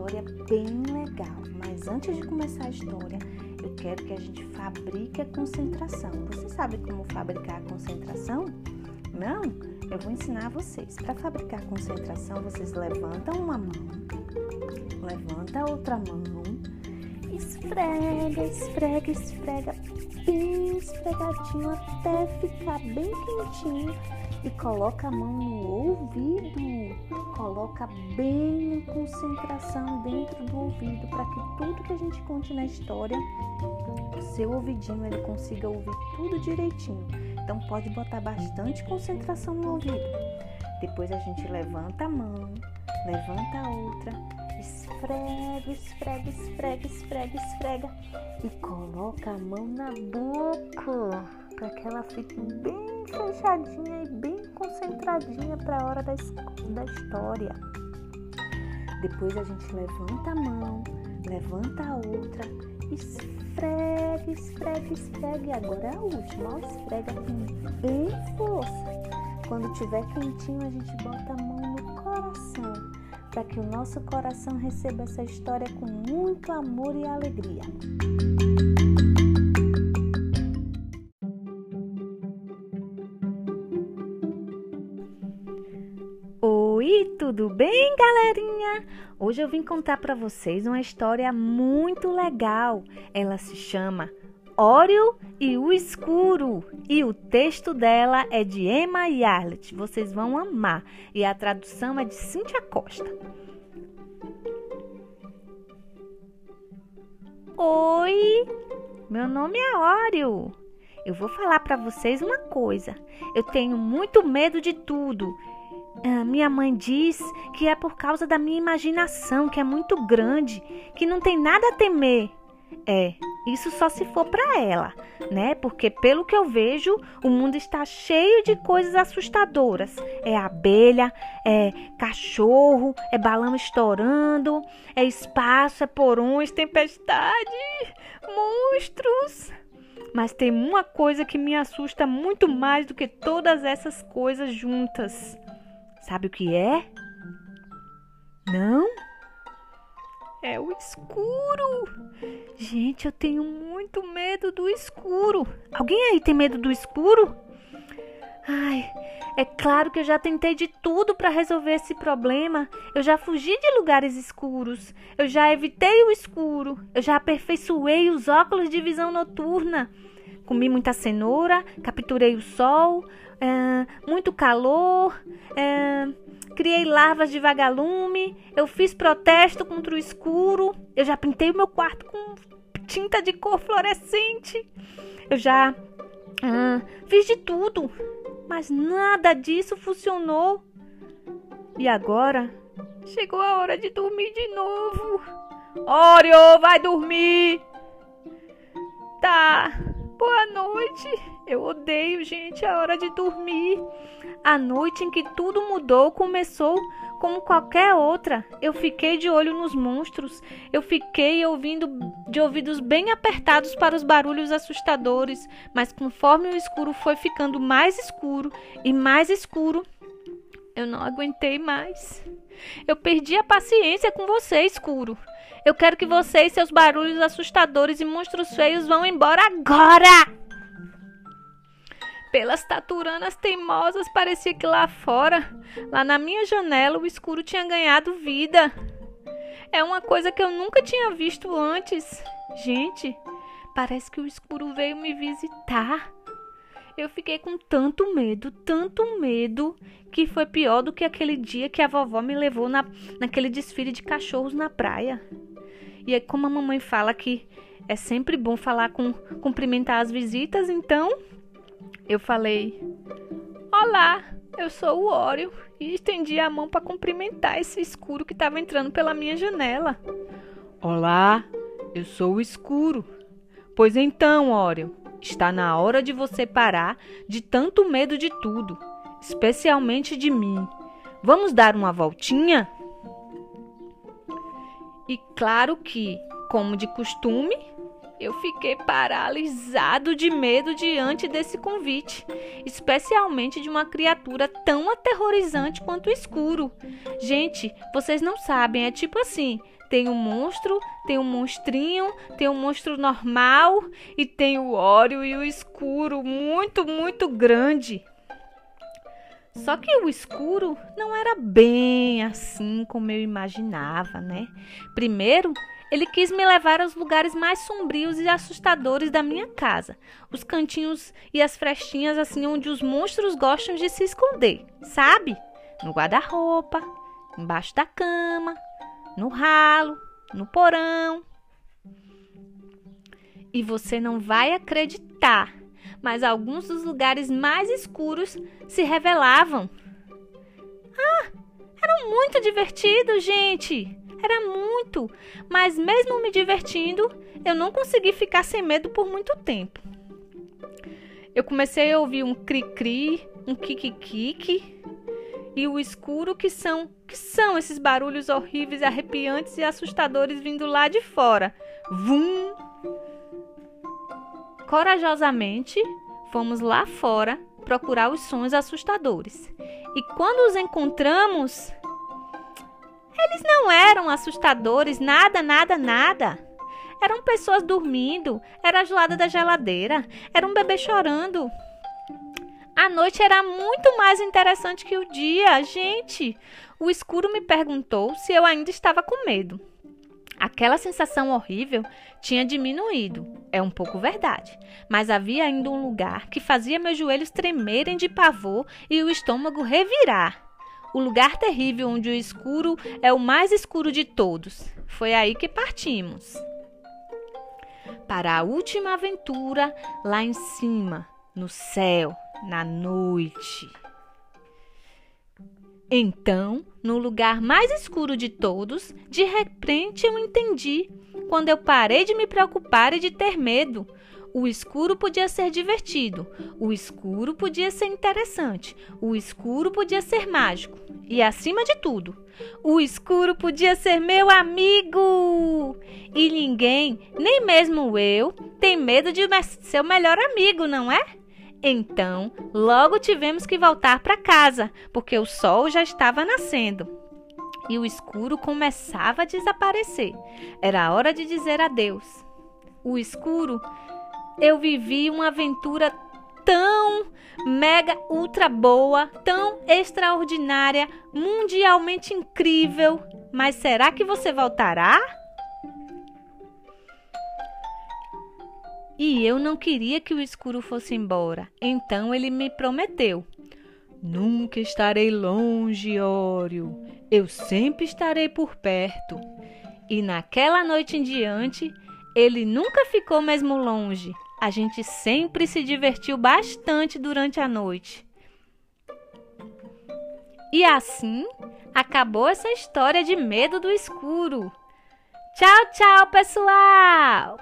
história bem legal. Mas antes de começar a história, eu quero que a gente fabrique a concentração. Você sabe como fabricar a concentração? Não? Eu vou ensinar vocês. Para fabricar a concentração, vocês levantam uma mão, levanta a outra mão, esfrega, esfrega, esfrega, bem esfregadinho até ficar bem quentinho e coloca a mão no ouvido, coloca bem em concentração dentro do ouvido para que tudo que a gente conte na história, o seu ouvidinho ele consiga ouvir tudo direitinho. Então pode botar bastante concentração no ouvido. Depois a gente levanta a mão, levanta a outra, esfrega, esfrega, esfrega, esfrega, esfrega e coloca a mão na boca para que ela fique bem fechadinha e bem concentradinha para a hora da, da história. Depois a gente levanta a mão, levanta a outra, esfrega, esfrega, esfrega. Agora é a última, ó, esfrega com bem força. Quando tiver quentinho, a gente bota a mão no coração, para que o nosso coração receba essa história com muito amor e alegria. Oi, tudo bem, galerinha? Hoje eu vim contar para vocês uma história muito legal. Ela se chama Óreo e o Escuro e o texto dela é de Emma Yarlet. Vocês vão amar e a tradução é de Cíntia Costa. Oi, meu nome é Óreo. Eu vou falar para vocês uma coisa. Eu tenho muito medo de tudo ah, minha mãe diz que é por causa da minha imaginação, que é muito grande, que não tem nada a temer. É, isso só se for para ela, né? Porque pelo que eu vejo, o mundo está cheio de coisas assustadoras. É abelha, é cachorro, é balão estourando, é espaço, é porões, tempestade, monstros. Mas tem uma coisa que me assusta muito mais do que todas essas coisas juntas. Sabe o que é? Não? É o escuro. Gente, eu tenho muito medo do escuro. Alguém aí tem medo do escuro? Ai, é claro que eu já tentei de tudo para resolver esse problema. Eu já fugi de lugares escuros. Eu já evitei o escuro. Eu já aperfeiçoei os óculos de visão noturna. Comi muita cenoura, capturei o sol, é, muito calor, é, criei larvas de vagalume, eu fiz protesto contra o escuro, eu já pintei o meu quarto com tinta de cor fluorescente, eu já é, fiz de tudo, mas nada disso funcionou. E agora chegou a hora de dormir de novo. Oreo, vai dormir! Tá, boa noite. Eu odeio, gente, a hora de dormir. A noite em que tudo mudou começou como qualquer outra. Eu fiquei de olho nos monstros. Eu fiquei ouvindo de ouvidos bem apertados para os barulhos assustadores, mas conforme o escuro foi ficando mais escuro e mais escuro, eu não aguentei mais. Eu perdi a paciência com você, escuro. Eu quero que você e seus barulhos assustadores e monstros feios vão embora agora! Pelas taturanas teimosas, parecia que lá fora, lá na minha janela, o escuro tinha ganhado vida. É uma coisa que eu nunca tinha visto antes. Gente, parece que o escuro veio me visitar. Eu fiquei com tanto medo, tanto medo, que foi pior do que aquele dia que a vovó me levou na, naquele desfile de cachorros na praia. E é como a mamãe fala que é sempre bom falar com cumprimentar as visitas, então eu falei: Olá, eu sou o Óreo e estendi a mão para cumprimentar esse escuro que estava entrando pela minha janela. Olá, eu sou o escuro. Pois então, Óreo, está na hora de você parar de tanto medo de tudo, especialmente de mim. Vamos dar uma voltinha? E claro que, como de costume, eu fiquei paralisado de medo diante desse convite, especialmente de uma criatura tão aterrorizante quanto o escuro. Gente, vocês não sabem, é tipo assim: Tem um monstro, tem um monstrinho, tem um monstro normal e tem o óleo e o escuro, muito, muito grande. Só que o escuro não era bem assim como eu imaginava, né? Primeiro, ele quis me levar aos lugares mais sombrios e assustadores da minha casa, os cantinhos e as frestinhas assim onde os monstros gostam de se esconder, sabe? No guarda-roupa, embaixo da cama, no ralo, no porão. E você não vai acreditar, mas alguns dos lugares mais escuros se revelavam. Ah, eram muito divertidos, gente! Era muito, mas mesmo me divertindo, eu não consegui ficar sem medo por muito tempo. Eu comecei a ouvir um cri-cri, um kiki-kiki e o escuro que são que são esses barulhos horríveis, arrepiantes e assustadores vindo lá de fora. Vum! Corajosamente, fomos lá fora procurar os sons assustadores. E quando os encontramos, eles não eram assustadores, nada, nada, nada. Eram pessoas dormindo, era a gelada da geladeira, era um bebê chorando. A noite era muito mais interessante que o dia, gente. O escuro me perguntou se eu ainda estava com medo. Aquela sensação horrível tinha diminuído, é um pouco verdade, mas havia ainda um lugar que fazia meus joelhos tremerem de pavor e o estômago revirar o lugar terrível onde o escuro é o mais escuro de todos. Foi aí que partimos. Para a última aventura lá em cima, no céu, na noite. Então, no lugar mais escuro de todos, de repente eu entendi, quando eu parei de me preocupar e de ter medo, o escuro podia ser divertido, o escuro podia ser interessante, o escuro podia ser mágico e, acima de tudo, o escuro podia ser meu amigo! E ninguém, nem mesmo eu, tem medo de ser o melhor amigo, não é? Então, logo tivemos que voltar para casa, porque o sol já estava nascendo e o escuro começava a desaparecer. Era hora de dizer adeus. O escuro eu vivi uma aventura tão mega ultra boa, tão extraordinária, mundialmente incrível. Mas será que você voltará? E eu não queria que o escuro fosse embora. Então ele me prometeu: Nunca estarei longe, Ório. Eu sempre estarei por perto. E naquela noite em diante, ele nunca ficou mesmo longe a gente sempre se divertiu bastante durante a noite. E assim acabou essa história de medo do escuro. Tchau, tchau, pessoal!